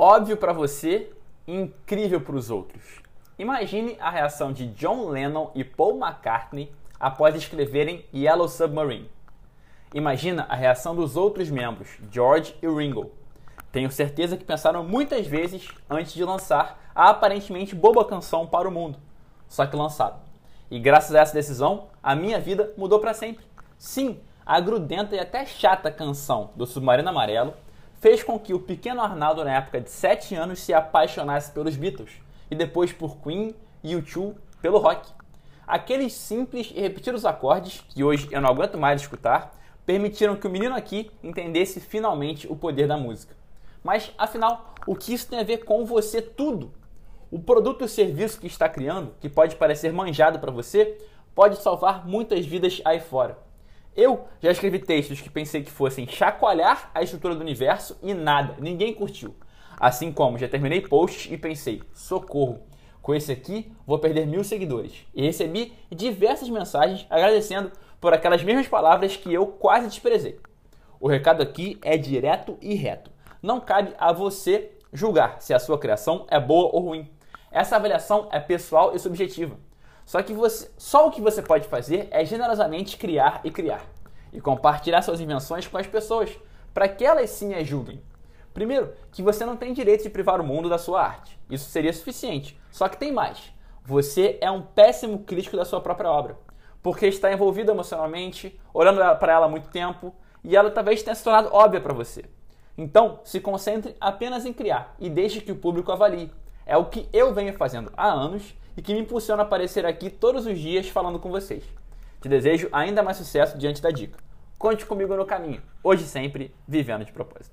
Óbvio para você, incrível para os outros. Imagine a reação de John Lennon e Paul McCartney após escreverem Yellow Submarine. Imagina a reação dos outros membros, George e Ringo. Tenho certeza que pensaram muitas vezes antes de lançar a aparentemente boba canção para o mundo. Só que lançaram. E graças a essa decisão, a minha vida mudou para sempre. Sim, a grudenta e até chata canção do Submarino Amarelo fez com que o pequeno Arnaldo, na época de 7 anos, se apaixonasse pelos Beatles e depois por Queen e U2 pelo rock. Aqueles simples e repetidos acordes, que hoje eu não aguento mais escutar, permitiram que o menino aqui entendesse finalmente o poder da música. Mas, afinal, o que isso tem a ver com você tudo? O produto ou serviço que está criando, que pode parecer manjado para você, pode salvar muitas vidas aí fora. Eu já escrevi textos que pensei que fossem chacoalhar a estrutura do universo e nada, ninguém curtiu. Assim como já terminei posts e pensei, socorro, com esse aqui vou perder mil seguidores. E recebi diversas mensagens agradecendo por aquelas mesmas palavras que eu quase desprezei. O recado aqui é direto e reto. Não cabe a você julgar se a sua criação é boa ou ruim. Essa avaliação é pessoal e subjetiva. Só que você, só o que você pode fazer é generosamente criar e criar e compartilhar suas invenções com as pessoas, para que elas sim as julguem. Primeiro, que você não tem direito de privar o mundo da sua arte. Isso seria suficiente. Só que tem mais. Você é um péssimo crítico da sua própria obra, porque está envolvido emocionalmente, olhando para ela há muito tempo, e ela talvez tenha se tornado óbvia para você. Então, se concentre apenas em criar e deixe que o público avalie. É o que eu venho fazendo há anos e que me impulsiona a aparecer aqui todos os dias falando com vocês. Te desejo ainda mais sucesso diante da dica. Conte comigo no caminho, hoje sempre vivendo de propósito.